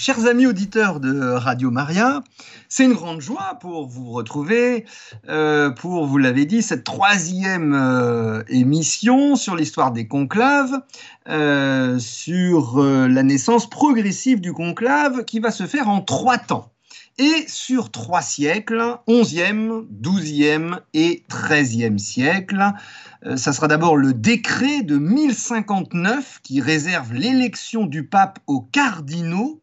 chers amis auditeurs de Radio Maria, c'est une grande joie pour vous retrouver euh, pour, vous l'avez dit, cette troisième euh, émission sur l'histoire des conclaves, euh, sur la naissance progressive du conclave qui va se faire en trois temps et sur trois siècles, 11e, 12e et 13e siècle. Ça sera d'abord le décret de 1059 qui réserve l'élection du pape aux cardinaux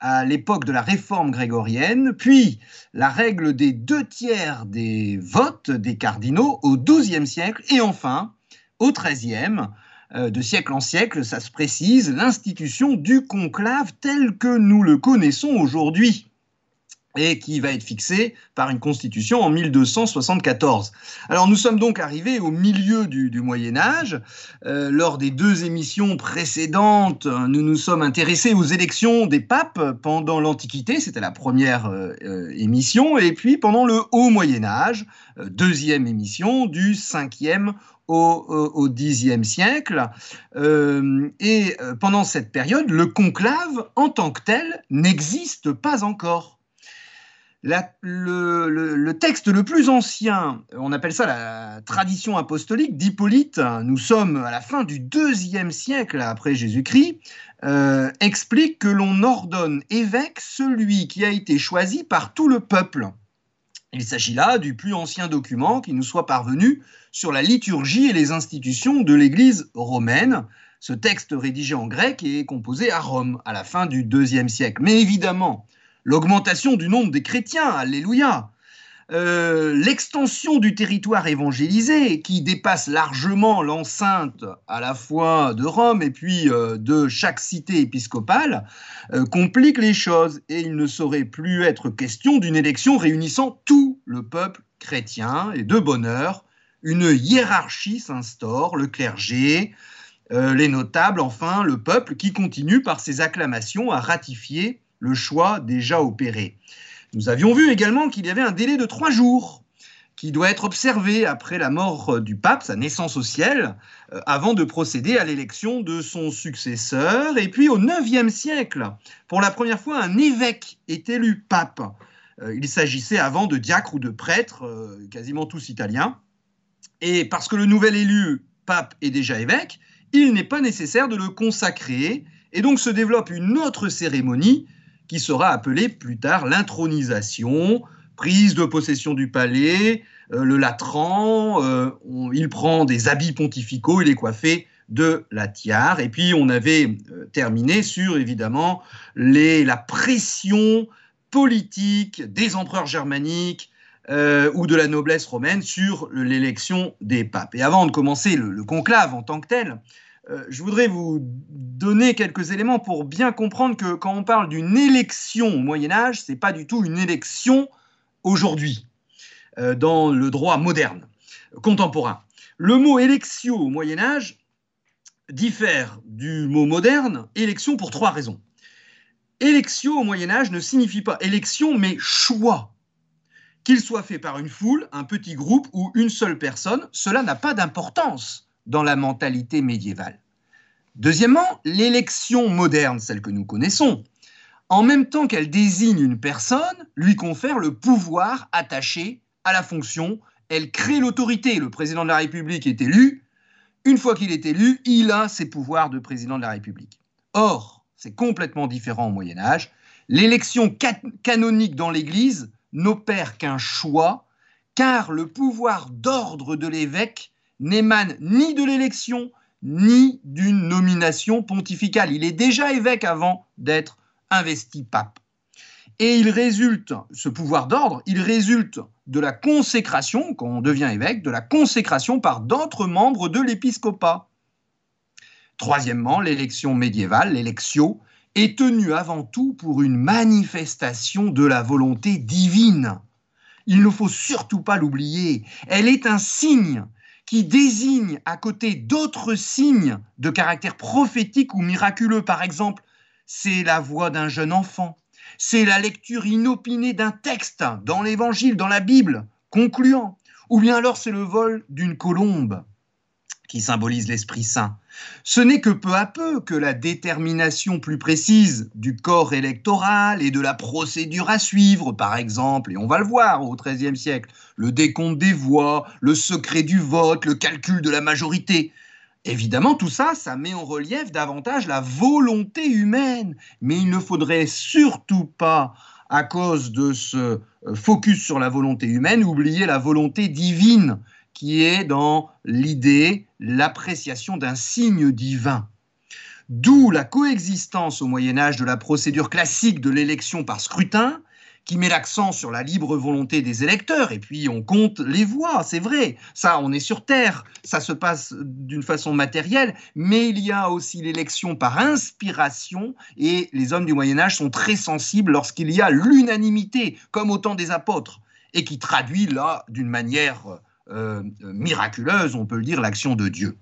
à l'époque de la réforme grégorienne, puis la règle des deux tiers des votes des cardinaux au XIIe siècle, et enfin, au XIIIe, euh, de siècle en siècle, ça se précise, l'institution du conclave tel que nous le connaissons aujourd'hui et qui va être fixé par une constitution en 1274. Alors nous sommes donc arrivés au milieu du, Moyen Âge. Euh, lors des deux émissions précédentes, nous nous sommes intéressés aux élections des papes pendant l'Antiquité, c'était la première euh, euh, émission, et puis pendant le Haut Moyen Âge, deuxième émission du 5e au, Xe siècle. et pendant cette période, le conclave en tant que tel n'existe pas encore le, texte le plus ancien, on appelle ça la tradition apostolique d'Hippolyte, nous sommes à la fin du deuxième siècle après Jésus-Christ, euh, explique que l'on ordonne évêque celui qui a été choisi par tout le peuple. Il s'agit là du plus ancien document qui nous soit parvenu sur la liturgie et les institutions de l'Église romaine. Ce texte rédigé en grec est composé à Rome à la fin du deuxième siècle. Mais évidemment, l'augmentation du nombre des chrétiens, alléluia, euh, l'extension du territoire évangélisé qui dépasse largement l'enceinte à la fois de Rome et puis euh, de chaque cité épiscopale euh, complique les choses et il ne saurait plus être question d'une élection réunissant tout le peuple chrétien et de bonheur. Une hiérarchie s'instaure, le clergé, les notables, enfin le peuple qui continue par ses acclamations à ratifier le choix déjà opéré. Nous avions vu également qu'il y avait un délai de trois jours qui doit être observé après la mort du pape, sa naissance au ciel, euh, avant de procéder à l'élection de son successeur. Et puis au IXe siècle, pour la première fois, un évêque est élu pape. Euh, il s'agissait avant de diacres ou de prêtres, euh, quasiment tous italiens. Et parce que le nouvel élu pape est déjà évêque, il n'est pas nécessaire de le consacrer. Et donc se développe une autre cérémonie qui sera appelée plus tard l'intronisation, prise de possession du palais, euh, le latran, euh, il prend des habits pontificaux, il est coiffé de la tiare. Et puis on avait euh, terminé sur évidemment la pression politique des empereurs germaniques ou de la noblesse romaine sur l'élection des papes. Et avant de commencer le conclave en tant que tel, euh, je voudrais vous donner quelques éléments pour bien comprendre que quand on parle d'une élection au Moyen Âge, ce n'est pas du tout une élection aujourd'hui, euh, dans le droit moderne, contemporain. Le mot élection au Moyen Âge diffère du mot moderne élection pour trois raisons. Élection au Moyen Âge ne signifie pas élection, mais choix. Qu'il soit fait par une foule, un petit groupe ou une seule personne, cela n'a pas d'importance dans la mentalité médiévale. Deuxièmement, l'élection moderne, celle que nous connaissons, en même temps qu'elle désigne une personne, lui confère le pouvoir attaché à la fonction, elle crée l'autorité. Le président de la République est élu, une fois qu'il est élu, il a ses pouvoirs de président de la République. Or, c'est complètement différent au Moyen Âge. L'élection canonique dans l'Église n'opère qu'un choix, car le pouvoir d'ordre de l'évêque n'émane ni de l'élection, ni d'une nomination pontificale. Il est déjà évêque avant d'être investi pape. Et il résulte, ce pouvoir d'ordre, il résulte de la consécration, quand on devient évêque, de la consécration par d'autres membres de l'épiscopat. Troisièmement, l'élection médiévale, l'électio, est tenue avant tout pour une manifestation de la volonté divine. Il ne faut surtout pas l'oublier. Elle est un signe qui désigne à côté d'autres signes de caractère prophétique ou miraculeux. Par exemple, c'est la voix d'un jeune enfant, c'est la lecture inopinée d'un texte dans l'Évangile, dans la Bible, concluant, ou bien alors c'est le vol d'une colombe. Qui symbolise l'Esprit Saint. Ce n'est que peu à peu que la détermination plus précise du corps électoral et de la procédure à suivre, par exemple, et on va le voir au XIIIe siècle, le décompte des voix, le secret du vote, le calcul de la majorité. Évidemment, tout ça, ça met en relief davantage la volonté humaine, mais il ne faudrait surtout pas, à cause de ce euh, focus sur la volonté humaine, oublier la volonté divine qui est dans l'idée, l'appréciation d'un signe divin. D'où la coexistence au Moyen Âge de la procédure classique de l'élection par scrutin, qui met l'accent sur la libre volonté des électeurs, et puis on compte les voix, c'est vrai, ça on est sur Terre, ça se passe d'une façon matérielle, mais il y a aussi l'élection par inspiration, et les hommes du Moyen Âge sont très sensibles lorsqu'il y a l'unanimité, comme au temps des apôtres, et qui traduit là d'une manière euh, miraculeuse, on peut le dire, l'action de Dieu.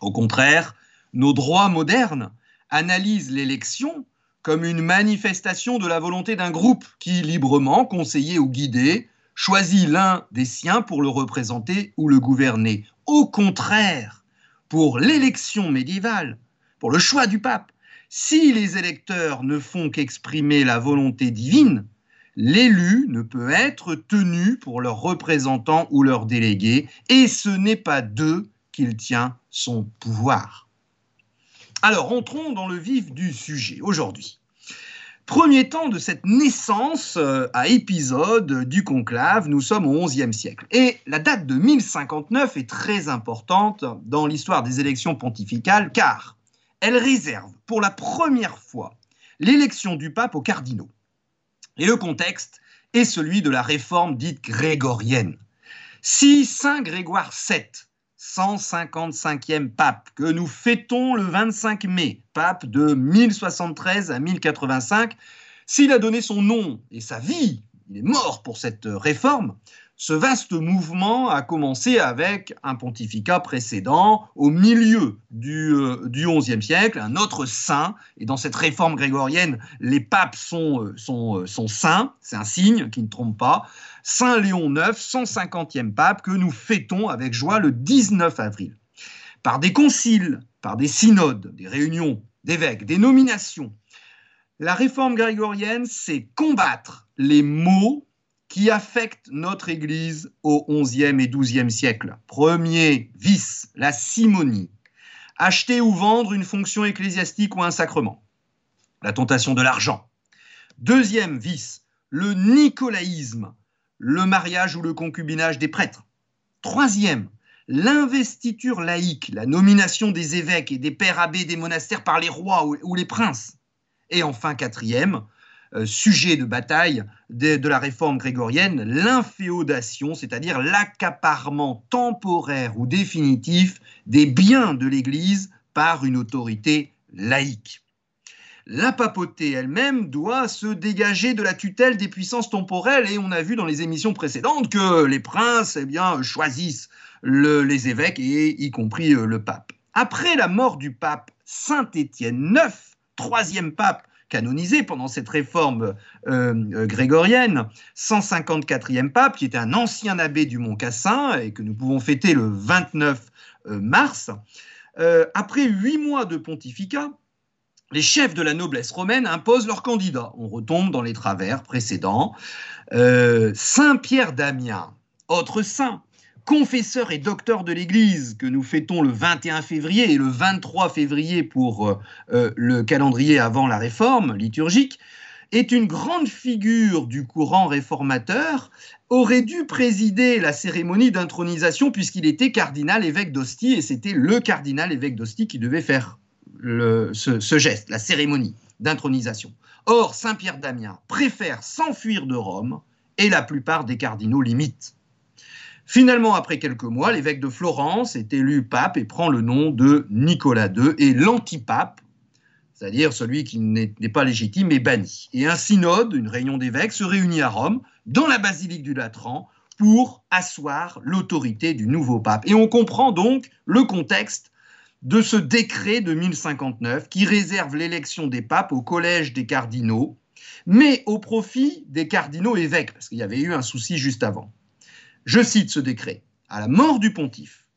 Au contraire, nos droits modernes analysent l'élection comme une manifestation de la volonté d'un groupe qui, librement, conseillé ou guidé, choisit l'un des siens pour le représenter ou le gouverner. Au contraire, pour l'élection médiévale, pour le choix du pape, si les électeurs ne font qu'exprimer la volonté divine, l'élu ne peut être tenu pour leur représentant ou leur délégué, et ce n'est pas d'eux qu'il tient son pouvoir. Alors, entrons dans le vif du sujet aujourd'hui. Premier temps de cette naissance euh, à épisode du conclave, nous sommes au XIe siècle. Et la date de 1059 est très importante dans l'histoire des élections pontificales car elle réserve pour la première fois l'élection du pape aux cardinaux. Et le contexte est celui de la réforme dite grégorienne. Si Saint Grégoire VII, 155e pape, que nous fêtons le 25 mai, pape de 1073 à 1085, s'il a donné son nom et sa vie, il est mort pour cette réforme, ce vaste mouvement a commencé avec un pontificat précédent au milieu du, XIe euh, siècle, un autre saint. Et dans cette réforme grégorienne, les papes sont, euh, euh, sont saints, c'est un signe qui ne trompe pas. Saint Léon IX, 150e pape, que nous fêtons avec joie le 19 avril. Par des conciles, par des synodes, des réunions d'évêques, des nominations, la réforme grégorienne, c'est combattre les maux qui affecte notre Église au XIe et XIIe siècle. Premier vice, la simonie. Acheter ou vendre une fonction ecclésiastique ou un sacrement. La tentation de l'argent. Deuxième vice, le nicolaïsme, le mariage ou le concubinage des prêtres. Troisième, l'investiture laïque, la nomination des évêques et des pères abbés des monastères par les rois ou les princes. Et enfin, quatrième, sujet de bataille de, la réforme grégorienne, l'inféodation, c'est-à-dire l'accaparement temporaire ou définitif des biens de l'Église par une autorité laïque. La papauté elle-même doit se dégager de la tutelle des puissances temporelles et on a vu dans les émissions précédentes que les princes eh bien, choisissent les évêques et y compris euh, le pape. Après la mort du pape Saint Étienne IX, troisième pape canonisé pendant cette réforme euh, euh, grégorienne, 154e pape, qui était un ancien abbé du Mont Cassin et que nous pouvons fêter le 29 euh, mars. après huit mois de pontificat, les chefs de la noblesse romaine imposent leurs candidats. On retombe dans les travers précédents. saint Pierre d'Amiens, autre saint, confesseur et docteur de l'Église que nous fêtons le 21 février et le 23 février pour euh, euh, le calendrier avant la réforme liturgique, est une grande figure du courant réformateur, aurait dû présider la cérémonie d'intronisation puisqu'il était cardinal évêque d'Ostie et c'était le cardinal évêque d'Ostie qui devait faire ce, ce geste, la cérémonie d'intronisation. Or, Saint-Pierre d'Amiens préfère s'enfuir de Rome et la plupart des cardinaux l'imitent. Finalement, après quelques mois, l'évêque de Florence est élu pape et prend le nom de Nicolas II et l'antipape, c'est-à-dire celui qui n'est pas légitime, est banni. Et un synode, une réunion d'évêques, se réunit à Rome, dans la basilique du Latran, pour asseoir l'autorité du nouveau pape. Et on comprend donc le contexte de ce décret de 1059 qui réserve l'élection des papes au collège des cardinaux, mais au profit des cardinaux évêques, parce qu'il y avait eu un souci juste avant. Je cite ce décret. À la mort du pontife,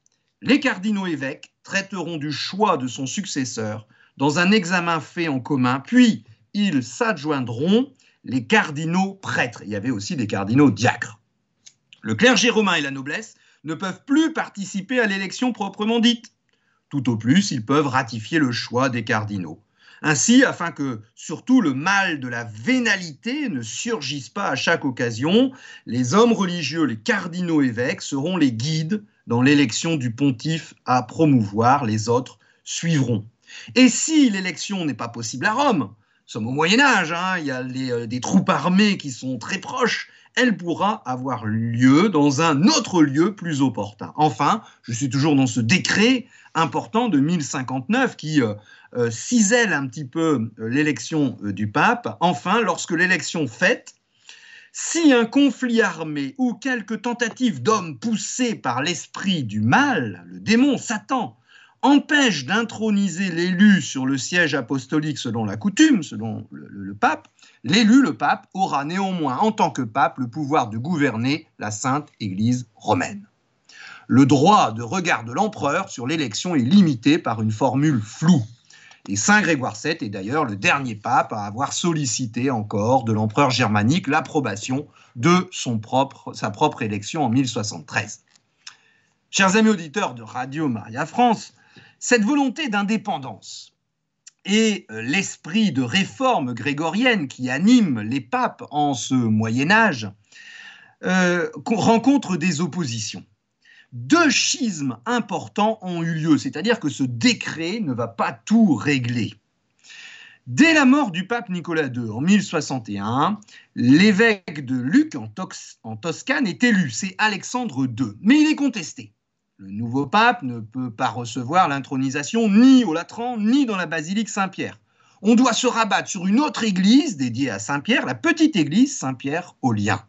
les cardinaux évêques traiteront du choix de son successeur dans un examen fait en commun, puis ils s'adjoindront les cardinaux prêtres. Il y avait aussi des cardinaux diacres. Le clergé romain et la noblesse ne peuvent plus participer à l'élection proprement dite. Tout au plus, ils peuvent ratifier le choix des cardinaux. Ainsi, afin que surtout le mal de la vénalité ne surgisse pas à chaque occasion, les hommes religieux, les cardinaux évêques seront les guides dans l'élection du pontife à promouvoir, les autres suivront. Et si l'élection n'est pas possible à Rome, nous sommes au Moyen Âge, hein, il y a euh, des troupes armées qui sont très proches, elle pourra avoir lieu dans un autre lieu plus opportun. Enfin, je suis toujours dans ce décret important de 1059 qui euh, euh, cisèle un petit peu l'élection du pape. Enfin, lorsque l'élection faite, si un conflit armé ou quelque tentative d'homme poussé par l'esprit du mal, le démon Satan, empêche d'introniser l'élu sur le siège apostolique selon la coutume, selon le, pape, l'élu, le pape, aura néanmoins en tant que pape le pouvoir de gouverner la sainte Église romaine. Le droit de regard de l'empereur sur l'élection est limité par une formule floue. Et Saint Grégoire VII est d'ailleurs le dernier pape à avoir sollicité encore de l'empereur germanique l'approbation de sa propre élection en 1073. Chers amis auditeurs de Radio Maria France, cette volonté d'indépendance et euh, l'esprit de réforme grégorienne qui anime les papes en ce Moyen Âge euh, rencontrent des oppositions deux schismes importants ont eu lieu, c'est-à-dire que ce décret ne va pas tout régler. Dès la mort du pape Nicolas II en 1061, l'évêque de Luc en Toscane est élu, c'est Alexandre II, mais il est contesté. Le nouveau pape ne peut pas recevoir l'intronisation ni au Latran ni dans la basilique Saint-Pierre. On doit se rabattre sur une autre église dédiée à Saint-Pierre, la petite église Saint-Pierre au Lien.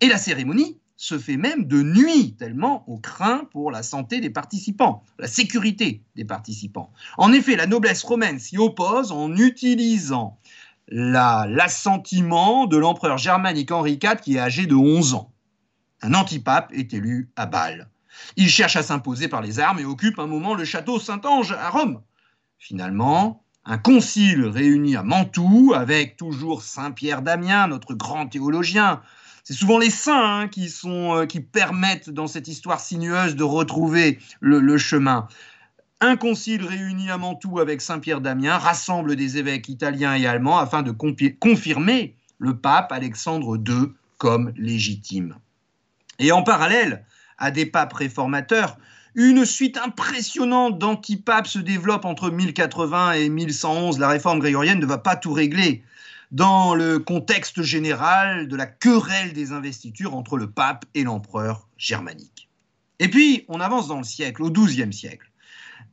Et la cérémonie se fait même de nuit, tellement on craint pour la santé des participants, la sécurité des participants. En effet, la noblesse romaine s'y oppose en utilisant l'assentiment de l'empereur germanique Henri IV qui est âgé de 11 ans. Un antipape est élu à Bâle. Il cherche à s'imposer par les armes et occupe un moment le château Saint-Ange à Rome. Finalement, un concile réuni à Mantoue, avec toujours Saint Pierre Damien, notre grand théologien, c'est souvent les saints hein, qui, sont, euh, qui permettent dans cette histoire sinueuse de retrouver le, chemin. Un concile réuni à Mantoue avec Saint-Pierre d'Amiens rassemble des évêques italiens et allemands afin de confirmer le pape Alexandre II comme légitime. Et en parallèle à des papes réformateurs, une suite impressionnante d'antipapes se développe entre 1080 et 1111. La réforme grégorienne ne va pas tout régler dans le contexte général de la querelle des investitures entre le pape et l'empereur germanique. Et puis, on avance dans le siècle, au XIIe siècle.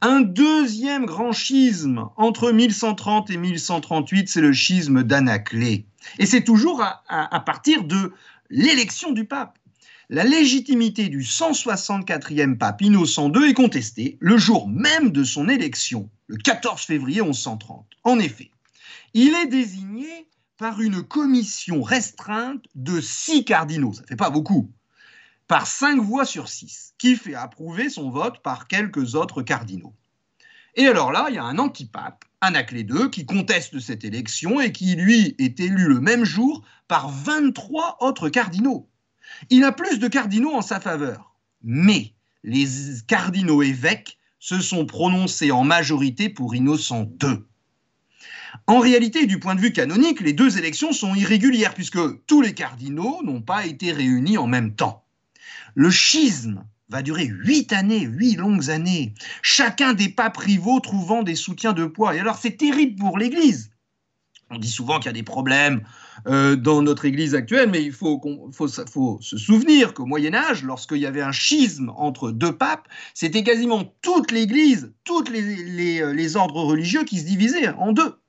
Un deuxième grand schisme entre 1130 et 1138, c'est le schisme d'Anaclée. Et c'est toujours à, à partir de l'élection du pape. La légitimité du 164e pape Innocent II est contestée le jour même de son élection, le 14 février 1130. En effet, il est désigné par une commission restreinte de six cardinaux, ça ne fait pas beaucoup, par cinq voix sur six, qui fait approuver son vote par quelques autres cardinaux. Et alors là, il y a un antipape, Anaclée II, qui conteste cette élection et qui, lui, est élu le même jour par 23 autres cardinaux. Il a plus de cardinaux en sa faveur, mais les cardinaux évêques se sont prononcés en majorité pour Innocent II. En réalité, du point de vue canonique, les deux élections sont irrégulières puisque tous les cardinaux n'ont pas été réunis en même temps. Le schisme va durer huit années, huit longues années, chacun des papes rivaux trouvant des soutiens de poids. Et alors c'est terrible pour l'Église. On dit souvent qu'il y a des problèmes euh, dans notre Église actuelle, mais il faut, se souvenir qu'au Moyen Âge, lorsqu'il y avait un schisme entre deux papes, c'était quasiment toute l'Église, tous les, euh, les ordres religieux qui se divisaient en deux.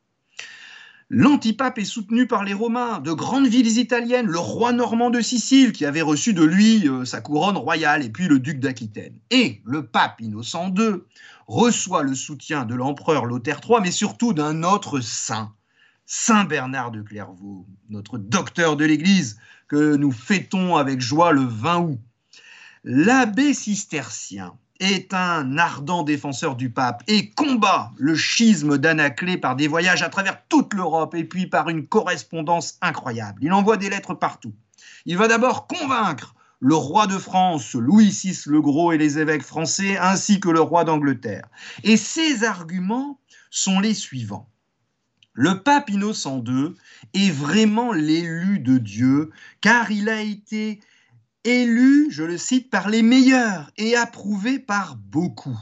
L'antipape est soutenu par les Romains, de grandes villes italiennes, le roi normand de Sicile qui avait reçu de lui euh, sa couronne royale, et puis le duc d'Aquitaine. Et le pape Innocent II reçoit le soutien de l'empereur Lothaire III, mais surtout d'un autre saint, Saint Bernard de Clairvaux, notre docteur de l'Église, que nous fêtons avec joie le 20 août. L'abbé cistercien est un ardent défenseur du pape et combat le schisme d'Anaclée par des voyages à travers toute l'Europe et puis par une correspondance incroyable. Il envoie des lettres partout. Il va d'abord convaincre le roi de France, Louis VI le Gros et les évêques français, ainsi que le roi d'Angleterre. Et ses arguments sont les suivants. Le pape Innocent II est vraiment l'élu de Dieu, car il a été élu, je le cite, par les meilleurs et approuvé par beaucoup.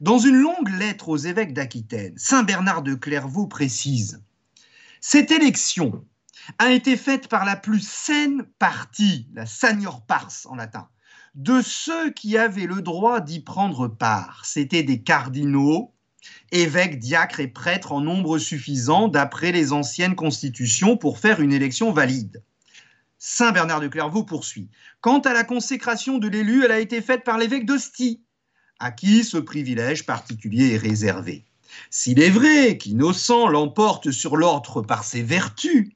Dans une longue lettre aux évêques d'Aquitaine, Saint Bernard de Clairvaux précise Cette élection a été faite par la plus saine partie, la senior pars en latin, de ceux qui avaient le droit d'y prendre part. C'étaient des cardinaux, évêques, diacres et prêtres en nombre suffisant d'après les anciennes constitutions pour faire une élection valide. Saint Bernard de Clairvaux poursuit. Quant à la consécration de l'élu, elle a été faite par l'évêque d'Ostie, à qui ce privilège particulier est réservé. S'il est vrai qu'Innocent l'emporte sur l'ordre par ses vertus,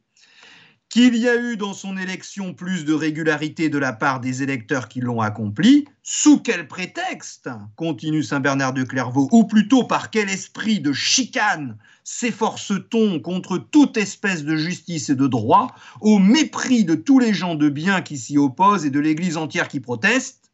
qu'il y a eu dans son élection plus de régularité de la part des électeurs qui l'ont accompli, sous quel prétexte, continue Saint Bernard de Clairvaux, ou plutôt par quel esprit de chicane s'efforce-t-on contre toute espèce de justice et de droit, au mépris de tous les gens de bien qui s'y opposent et de l'Église entière qui proteste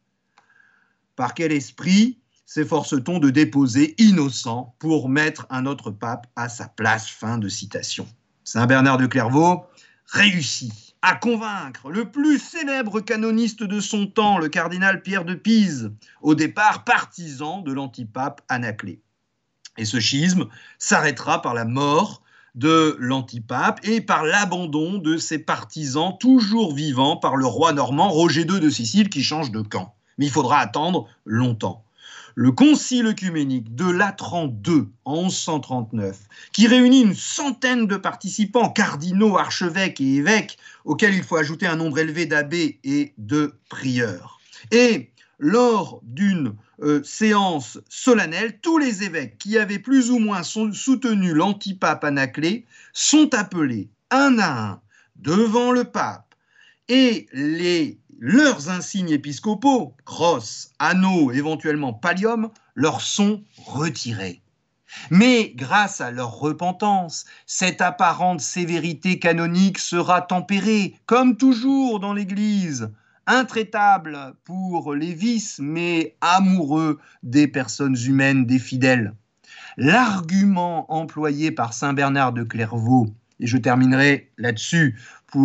Par quel esprit s'efforce-t-on de déposer innocent pour mettre un autre pape à sa place? Fin de citation. Saint Bernard de Clairvaux réussit à convaincre le plus célèbre canoniste de son temps, le cardinal Pierre de Pise, au départ partisan de l'antipape Anaclée. Et ce schisme s'arrêtera par la mort de l'antipape et par l'abandon de ses partisans toujours vivants par le roi normand Roger II de Sicile qui change de camp. Mais il faudra attendre longtemps le concile œcuménique de Latran II en 1139, qui réunit une centaine de participants, cardinaux, archevêques et évêques, auxquels il faut ajouter un nombre élevé d'abbés et de prieurs. Et lors d'une euh, séance solennelle, tous les évêques qui avaient plus ou moins soutenu l'antipape Anaclée sont appelés un à un devant le pape et les leurs insignes épiscopaux, crosse, anneaux, éventuellement pallium, leur sont retirés. Mais grâce à leur repentance, cette apparente sévérité canonique sera tempérée, comme toujours dans l'Église, intraitable pour les vices, mais amoureux des personnes humaines, des fidèles. L'argument employé par Saint Bernard de Clairvaux, et je terminerai là-dessus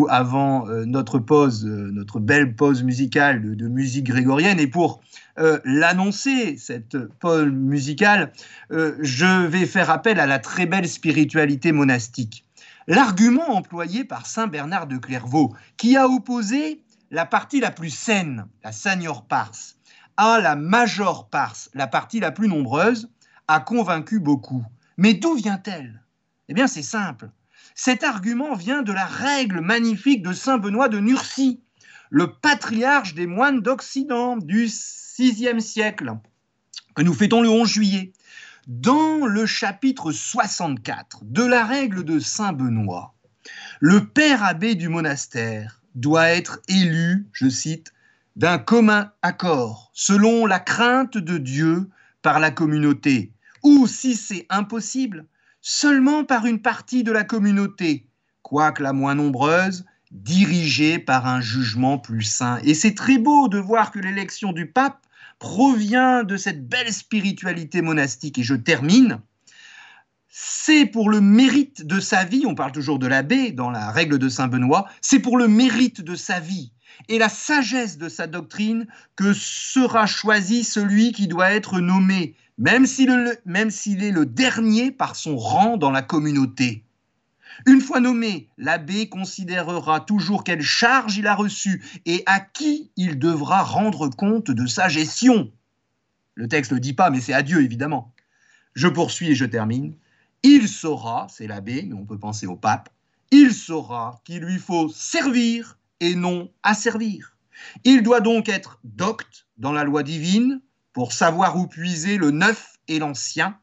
avant euh, notre pause, euh, notre belle pause musicale de, musique grégorienne. Et pour euh, l'annoncer, cette pause musicale, je vais faire appel à la très belle spiritualité monastique. L'argument employé par Saint Bernard de Clairvaux, qui a opposé la partie la plus saine, la senior pars, à la major pars, la partie la plus nombreuse, a convaincu beaucoup. Mais d'où vient-elle? Eh bien, c'est simple. Cet argument vient de la règle magnifique de Saint Benoît de Nursie, le patriarche des moines d'Occident du VIe siècle, que nous fêtons le 11 juillet. Dans le chapitre 64 de la règle de Saint Benoît, le père abbé du monastère doit être élu, je cite, d'un commun accord, selon la crainte de Dieu par la communauté, ou si c'est impossible, seulement par une partie de la communauté, quoique la moins nombreuse, dirigée par un jugement plus sain. Et c'est très beau de voir que l'élection du pape provient de cette belle spiritualité monastique. Et je termine. C'est pour le mérite de sa vie, on parle toujours de l'abbé dans la règle de Saint Benoît, c'est pour le mérite de sa vie et la sagesse de sa doctrine que sera choisi celui qui doit être nommé même s'il est le dernier par son rang dans la communauté. Une fois nommé, l'abbé considérera toujours quelle charge il a reçue et à qui il devra rendre compte de sa gestion. Le texte ne dit pas, mais c'est à Dieu évidemment. Je poursuis et je termine. Il saura, c'est l'abbé, mais on peut penser au pape, il saura qu'il lui faut servir et non asservir. Il doit donc être docte dans la loi divine, pour savoir où puiser le neuf et l'ancien,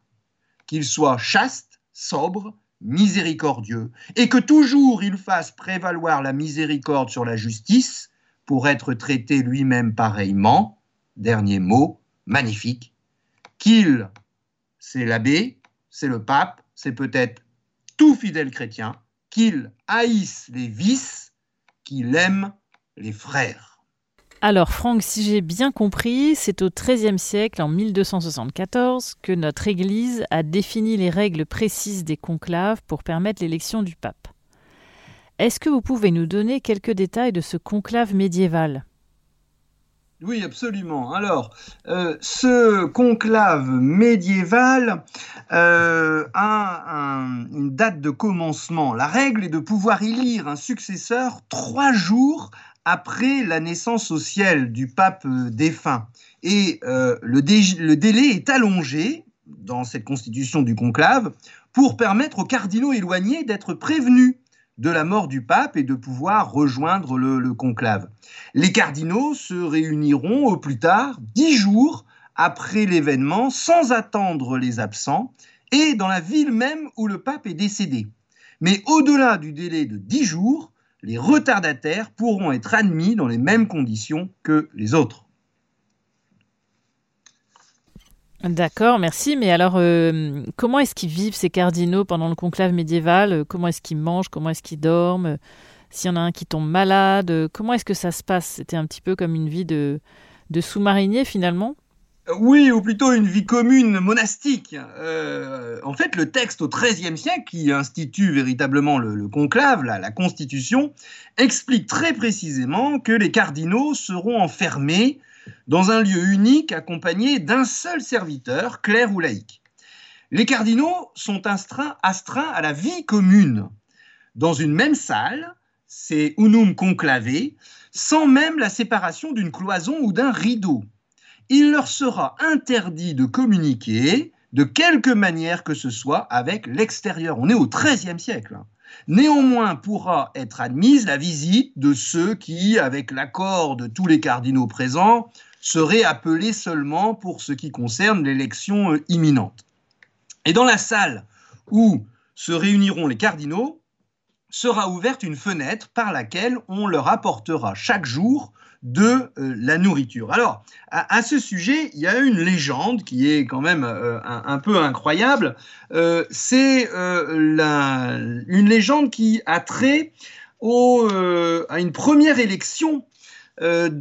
qu'il soit chaste, sobre, miséricordieux, et que toujours il fasse prévaloir la miséricorde sur la justice, pour être traité lui-même pareillement, dernier mot, magnifique, qu'il, c'est l'abbé, c'est le pape, c'est peut-être tout fidèle chrétien, qu'il haïsse les vices, qu'il aime les frères. Alors Franck, si j'ai bien compris, c'est au XIIIe siècle, en 1274, que notre Église a défini les règles précises des conclaves pour permettre l'élection du pape. Est-ce que vous pouvez nous donner quelques détails de ce conclave médiéval? Oui, absolument. Alors, euh, ce conclave médiéval euh, a une date de commencement. La règle est de pouvoir élire un successeur trois jours après la naissance au ciel du pape euh, défunt. Et le, le délai est allongé dans cette constitution du conclave pour permettre aux cardinaux éloignés d'être prévenus de la mort du pape et de pouvoir rejoindre le, conclave. Les cardinaux se réuniront au plus tard dix jours après l'événement sans attendre les absents et dans la ville même où le pape est décédé. Mais au-delà du délai de dix jours, les retardataires pourront être admis dans les mêmes conditions que les autres. D'accord, merci. Mais alors, euh, comment est-ce qu'ils vivent ces cardinaux pendant le conclave médiéval? Comment est-ce qu'ils mangent? Comment est-ce qu'ils dorment? S'il y en a un qui tombe malade, comment est-ce que ça se passe? C'était un petit peu comme une vie de, de sous-marinier finalement? Oui, ou plutôt une vie commune monastique. Euh, en fait, le texte au XIIIe siècle, qui institue véritablement le, conclave, la, Constitution, explique très précisément que les cardinaux seront enfermés dans un lieu unique accompagné d'un seul serviteur, clerc ou laïque. Les cardinaux sont astreints, à la vie commune, dans une même salle, c'est unum conclavé, sans même la séparation d'une cloison ou d'un rideau. Il leur sera interdit de communiquer de quelque manière que ce soit avec l'extérieur. On est au XIIIe siècle. Néanmoins, pourra être admise la visite de ceux qui, avec l'accord de tous les cardinaux présents, seraient appelés seulement pour ce qui concerne l'élection euh, imminente. Et dans la salle où se réuniront les cardinaux, sera ouverte une fenêtre par laquelle on leur apportera chaque jour de euh, la nourriture. Alors, à, ce sujet, il y a une légende qui est quand même euh, un, peu incroyable. Euh, c'est une légende qui a trait à une première élection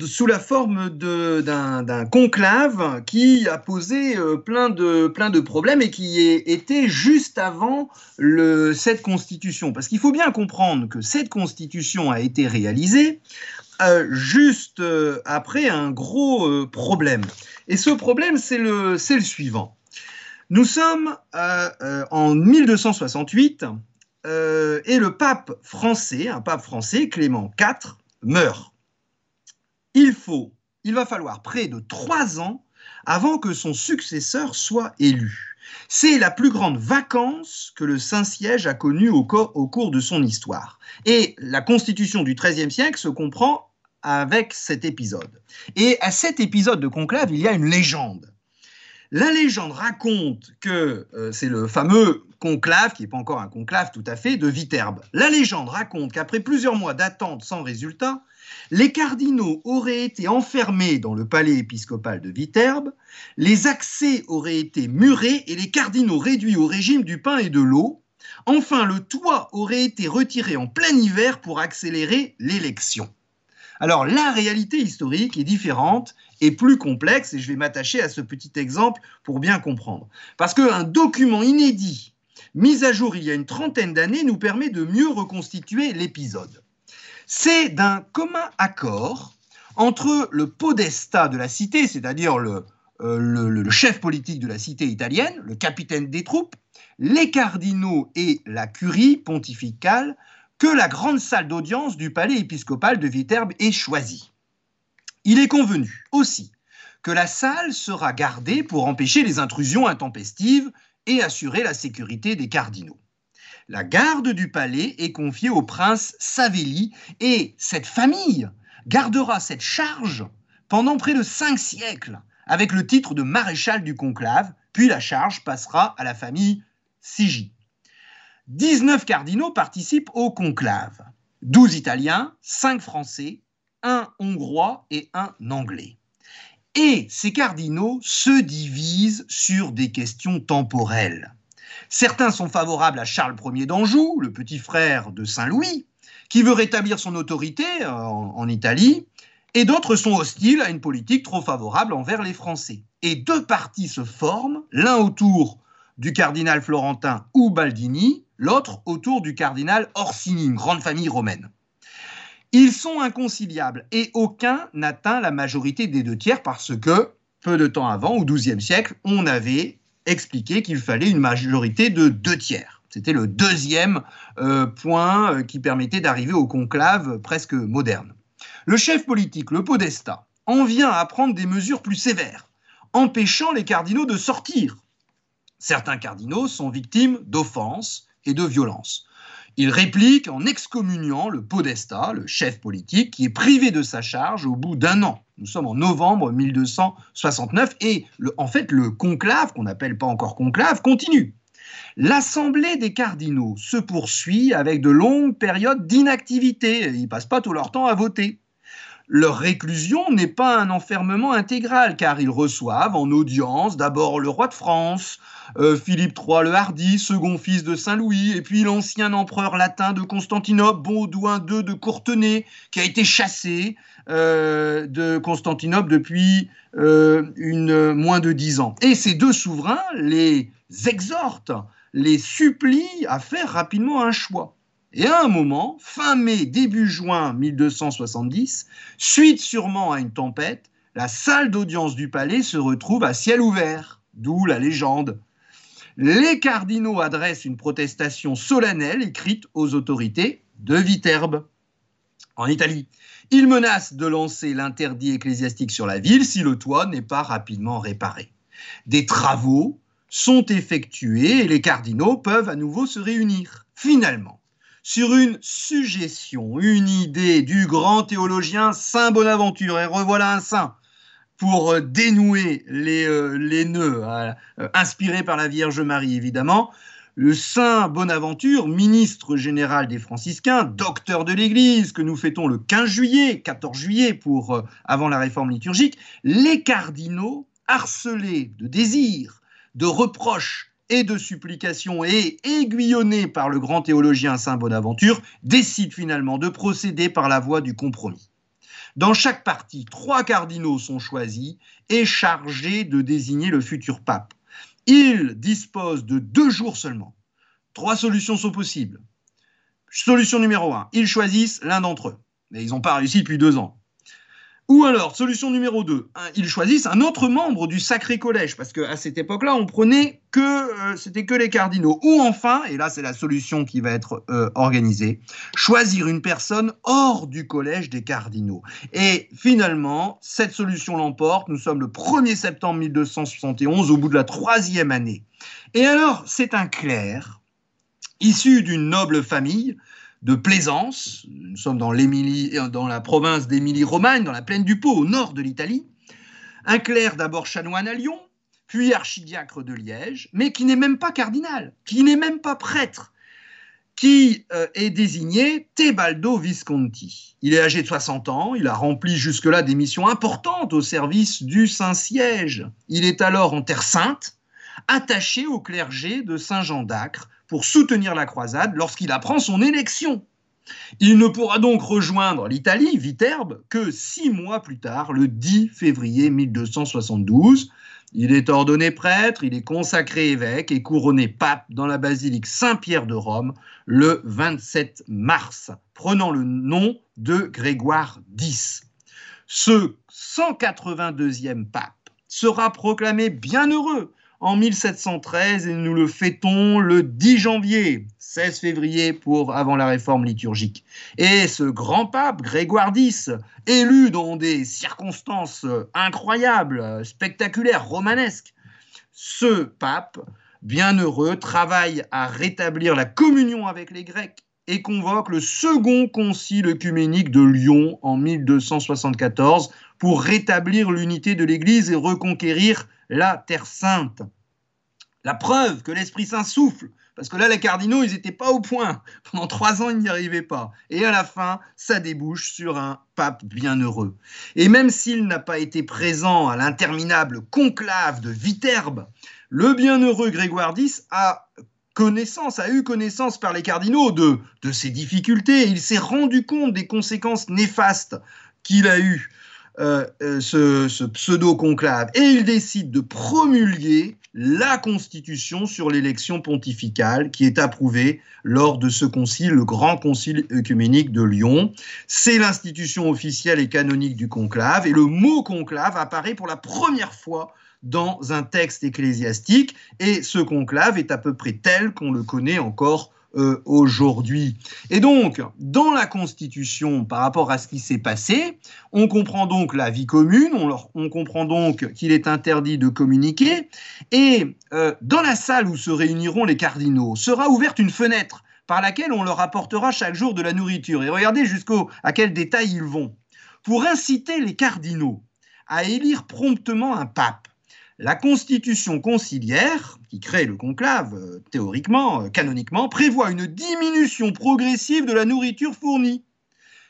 sous la forme d'un conclave qui a posé plein, de, problèmes et qui était juste avant cette constitution. Parce qu'il faut bien comprendre que cette constitution a été réalisée euh, juste euh, après un gros euh, problème. Et ce problème, c'est le, le suivant. Nous sommes en 1268 et le pape français, un pape français, Clément IV, meurt. Il faut, il va falloir près de trois ans avant que son successeur soit élu. C'est la plus grande vacance que le Saint-Siège a connue au, cours de son histoire. Et la constitution du XIIIe siècle se comprend avec cet épisode. Et à cet épisode de conclave, il y a une légende. La légende raconte que euh, c'est le fameux conclave, qui n'est pas encore un conclave tout à fait, de Viterbe. La légende raconte qu'après plusieurs mois d'attente sans résultat, les cardinaux auraient été enfermés dans le palais épiscopal de Viterbe, les accès auraient été murés et les cardinaux réduits au régime du pain et de l'eau. Enfin, le toit aurait été retiré en plein hiver pour accélérer l'élection. Alors la réalité historique est différente et plus complexe, et je vais m'attacher à ce petit exemple pour bien comprendre. Parce qu'un document inédit, mis à jour il y a une trentaine d'années, nous permet de mieux reconstituer l'épisode. C'est d'un commun accord entre le podesta de la cité, c'est-à-dire euh, le, chef politique de la cité italienne, le capitaine des troupes, les cardinaux et la curie pontificale que la grande salle d'audience du palais épiscopal de Viterbe est choisie. Il est convenu aussi que la salle sera gardée pour empêcher les intrusions intempestives et assurer la sécurité des cardinaux. La garde du palais est confiée au prince Savelli et cette famille gardera cette charge pendant près de cinq siècles avec le titre de maréchal du conclave, puis la charge passera à la famille Sigi. 19 cardinaux participent au conclave. 12 Italiens, 5 Français, 1 Hongrois et 1 Anglais. Et ces cardinaux se divisent sur des questions temporelles. Certains sont favorables à Charles Ier d'Anjou, le petit frère de Saint-Louis, qui veut rétablir son autorité euh, en, en Italie, et d'autres sont hostiles à une politique trop favorable envers les Français. Et deux partis se forment, l'un autour du cardinal florentin Ubaldini, l'autre autour du cardinal Orsini, une grande famille romaine. Ils sont inconciliables et aucun n'atteint la majorité des deux tiers parce que, peu de temps avant, au XIIe siècle, on avait expliqué qu'il fallait une majorité de deux tiers. C'était le deuxième euh, point euh, qui permettait d'arriver au conclave presque moderne. Le chef politique, le podestat, en vient à prendre des mesures plus sévères, empêchant les cardinaux de sortir. Certains cardinaux sont victimes d'offenses et de violences. Il réplique en excommuniant le podestat, le chef politique, qui est privé de sa charge au bout d'un an. Nous sommes en novembre 1269 et en fait le conclave, qu'on n'appelle pas encore conclave, continue. L'assemblée des cardinaux se poursuit avec de longues périodes d'inactivité. Ils passent pas tout leur temps à voter. Leur réclusion n'est pas un enfermement intégral, car ils reçoivent en audience d'abord le roi de France, euh, Philippe III le Hardi, second fils de Saint-Louis, et puis l'ancien empereur latin de Constantinople, Baudouin II de Courtenay, qui a été chassé euh, de Constantinople depuis euh, moins de dix ans. Et ces deux souverains les exhortent, les supplient à faire rapidement un choix. Et à un moment, fin mai, début juin 1270, suite sûrement à une tempête, la salle d'audience du palais se retrouve à ciel ouvert, d'où la légende. Les cardinaux adressent une protestation solennelle écrite aux autorités de Viterbe, en Italie. Ils menacent de lancer l'interdit ecclésiastique sur la ville si le toit n'est pas rapidement réparé. Des travaux sont effectués et les cardinaux peuvent à nouveau se réunir. Finalement, sur une suggestion, une idée du grand théologien Saint Bonaventure. Et revoilà un saint pour euh, dénouer les, euh, nœuds, euh, inspiré par la Vierge Marie évidemment. Le Saint Bonaventure, ministre général des franciscains, docteur de l'Église, que nous fêtons le 15 juillet, 14 juillet pour avant la réforme liturgique, les cardinaux harcelés de désirs, de reproches et de supplication et aiguillonné par le grand théologien Saint Bonaventure, décide finalement de procéder par la voie du compromis. Dans chaque partie, trois cardinaux sont choisis et chargés de désigner le futur pape. Ils disposent de deux jours seulement. Trois solutions sont possibles. Solution numéro un, ils choisissent l'un d'entre eux. Mais ils n'ont pas réussi depuis deux ans. Ou alors, solution numéro 2, ils choisissent un autre membre du Sacré Collège, parce qu'à cette époque-là, on prenait que, euh, c'était que les cardinaux. Ou enfin, et là c'est la solution qui va être euh, organisée, choisir une personne hors du Collège des cardinaux. Et finalement, cette solution l'emporte, nous sommes le 1er septembre 1271, au bout de la troisième année. Et alors, c'est un clerc, issu d'une noble famille, de Plaisance. Nous sommes dans, dans la province d'Émilie-Romagne, dans la plaine du Pô, au nord de l'Italie. Un clerc d'abord chanoine à Lyon, puis archidiacre de Liège, mais qui n'est même pas cardinal, qui n'est même pas prêtre, qui euh, est désigné Tebaldo Visconti. Il est âgé de 60 ans, il a rempli jusque-là des missions importantes au service du Saint-Siège. Il est alors en Terre Sainte, attaché au clergé de Saint-Jean d'Acre, pour soutenir la croisade lorsqu'il apprend son élection. Il ne pourra donc rejoindre l'Italie, Viterbe, que six mois plus tard, le 10 février 1272. Il est ordonné prêtre, il est consacré évêque et couronné pape dans la basilique Saint-Pierre de Rome le 27 mars, prenant le nom de Grégoire X. Ce 182e pape sera proclamé bienheureux en 1713 et nous le fêtons le 10 janvier, 16 février pour avant la réforme liturgique. Et ce grand pape, Grégoire X, élu dans des circonstances incroyables, spectaculaires, romanesques, ce pape, bienheureux, travaille à rétablir la communion avec les Grecs et convoque le second concile œcuménique de Lyon en 1274 pour rétablir l'unité de l'Église et reconquérir la Terre sainte. La preuve que l'Esprit Saint souffle, parce que là, les cardinaux, ils n'étaient pas au point. Pendant trois ans, ils n'y arrivaient pas. Et à la fin, ça débouche sur un pape bienheureux. Et même s'il n'a pas été présent à l'interminable conclave de Viterbe, le bienheureux Grégoire X a connaissance, a eu connaissance par les cardinaux de, de ces difficultés. Il s'est rendu compte des conséquences néfastes qu'il a eues euh, euh, ce, pseudo-conclave. Et il décide de promulguer la constitution sur l'élection pontificale qui est approuvée lors de ce concile, le grand concile œcuménique de Lyon. C'est l'institution officielle et canonique du conclave. Et le mot conclave apparaît pour la première fois dans un texte ecclésiastique. Et ce conclave est à peu près tel qu'on le connaît encore euh, aujourd'hui. Et donc, dans la Constitution, par rapport à ce qui s'est passé, on comprend donc la vie commune, on, comprend donc qu'il est interdit de communiquer, et euh, dans la salle où se réuniront les cardinaux sera ouverte une fenêtre par laquelle on leur apportera chaque jour de la nourriture. Et regardez jusqu'au à quel détail ils vont. Pour inciter les cardinaux à élire promptement un pape, la constitution conciliaire, qui crée le conclave, euh, théoriquement, euh, canoniquement, prévoit une diminution progressive de la nourriture fournie.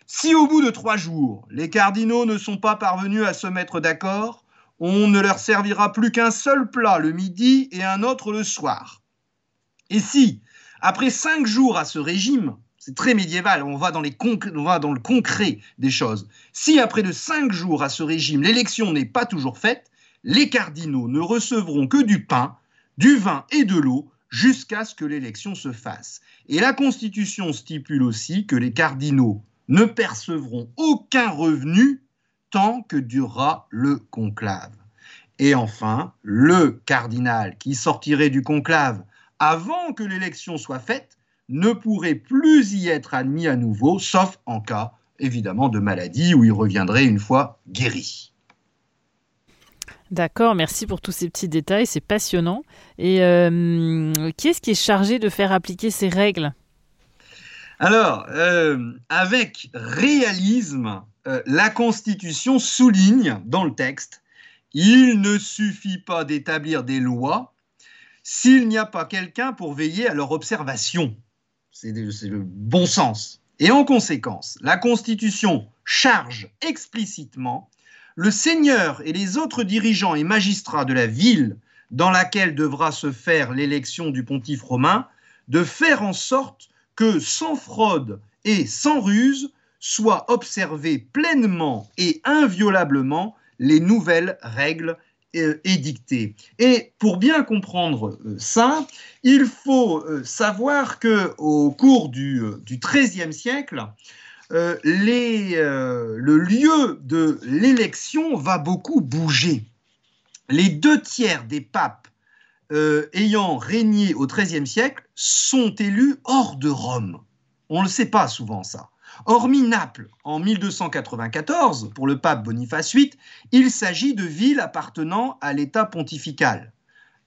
Si au bout de trois jours, les cardinaux ne sont pas parvenus à se mettre d'accord, on ne leur servira plus qu'un seul plat le midi et un autre le soir. Et si, après cinq jours à ce régime, c'est très médiéval, on va, dans on va dans le concret des choses, si après de cinq jours à ce régime, l'élection n'est pas toujours faite, les cardinaux ne recevront que du pain, du vin et de l'eau jusqu'à ce que l'élection se fasse. Et la Constitution stipule aussi que les cardinaux ne percevront aucun revenu tant que durera le conclave. Et enfin, le cardinal qui sortirait du conclave avant que l'élection soit faite ne pourrait plus y être admis à nouveau, sauf en cas évidemment de maladie où il reviendrait une fois guéri. D'accord, merci pour tous ces petits détails, c'est passionnant. Et euh, qui est-ce qui est chargé de faire appliquer ces règles? Alors, euh, avec réalisme, euh, la Constitution souligne dans le texte, il ne suffit pas d'établir des lois s'il n'y a pas quelqu'un pour veiller à leur observation. C'est le bon sens. Et en conséquence, la Constitution charge explicitement le seigneur et les autres dirigeants et magistrats de la ville dans laquelle devra se faire l'élection du pontife romain de faire en sorte que sans fraude et sans ruse soient observées pleinement et inviolablement les nouvelles règles euh, édictées. Et pour bien comprendre euh, ça, il faut euh, savoir que au cours du XIIIe siècle, euh, euh, le lieu de l'élection va beaucoup bouger. Les deux tiers des papes euh, ayant régné au XIIIe siècle sont élus hors de Rome. On ne le sait pas souvent ça. Hormis Naples, en 1294, pour le pape Boniface VIII, il s'agit de villes appartenant à l'État pontifical.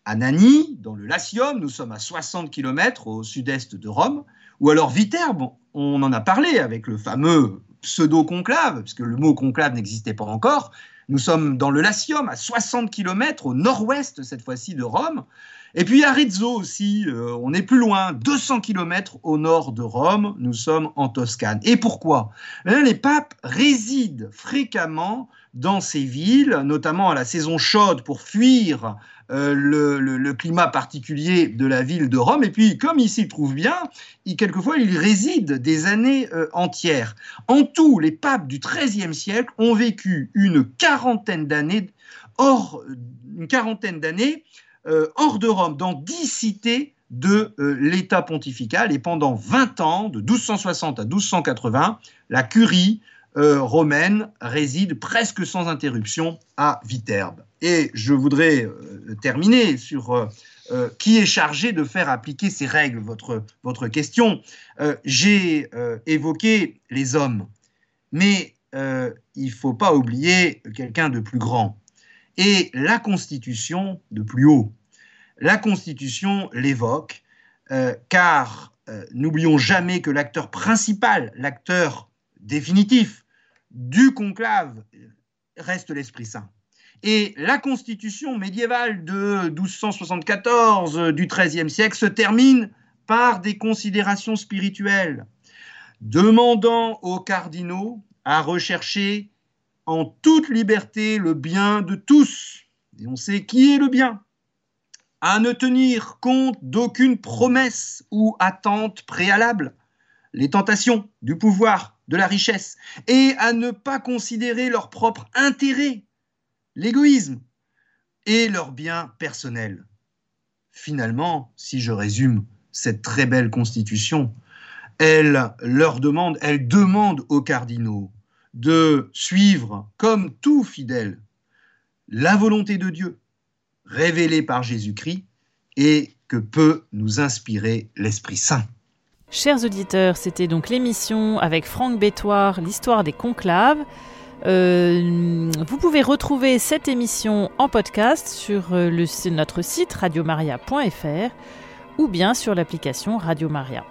À dans le Latium, nous sommes à 60 km au sud-est de Rome, ou alors Viterbe, on en a parlé avec le fameux pseudo-conclave, puisque le mot conclave n'existait pas encore. Nous sommes dans le Latium, à 60 km au nord-ouest cette fois-ci de Rome. Et puis Arezzo aussi, euh, on est plus loin, 200 km au nord de Rome, nous sommes en Toscane. Et pourquoi? Eh Les papes résident fréquemment dans ces villes, notamment à la saison chaude pour fuir euh, le, climat particulier de la ville de Rome. Et puis, comme il s'y trouve bien, il, quelquefois, il réside des années euh, entières. En tout, les papes du XIIIe siècle ont vécu une quarantaine d'années hors, une quarantaine d'années euh, hors de Rome, dans dix cités de l'État pontifical. Et pendant 20 ans, de 1260 à 1280, la curie romaine réside presque sans interruption à Viterbe. Et je voudrais euh, terminer sur euh, qui est chargé de faire appliquer ces règles, votre, votre question. J'ai évoqué les hommes, mais il ne faut pas oublier quelqu'un de plus grand. Et la Constitution de plus haut. La Constitution l'évoque, car n'oublions jamais que l'acteur principal, l'acteur définitif du conclave reste l'Esprit Saint. Et la constitution médiévale de 1274 du XIIIe siècle se termine par des considérations spirituelles, demandant aux cardinaux à rechercher en toute liberté le bien de tous. Et on sait qui est le bien. À ne tenir compte d'aucune promesse ou attente préalable, les tentations du pouvoir, de la richesse, et à ne pas considérer leur propre intérêt l'égoïsme et leur bien personnel. Finalement, si je résume cette très belle constitution, elle leur demande, elle demande aux cardinaux de suivre, comme tout fidèle, la volonté de Dieu révélée par Jésus-Christ et que peut nous inspirer l'Esprit Saint. Chers auditeurs, c'était donc l'émission avec Franck Bétoire, l'histoire des conclaves. Euh, vous pouvez retrouver cette émission en podcast sur euh, notre site radiomaria.fr ou bien sur l'application Radio Maria.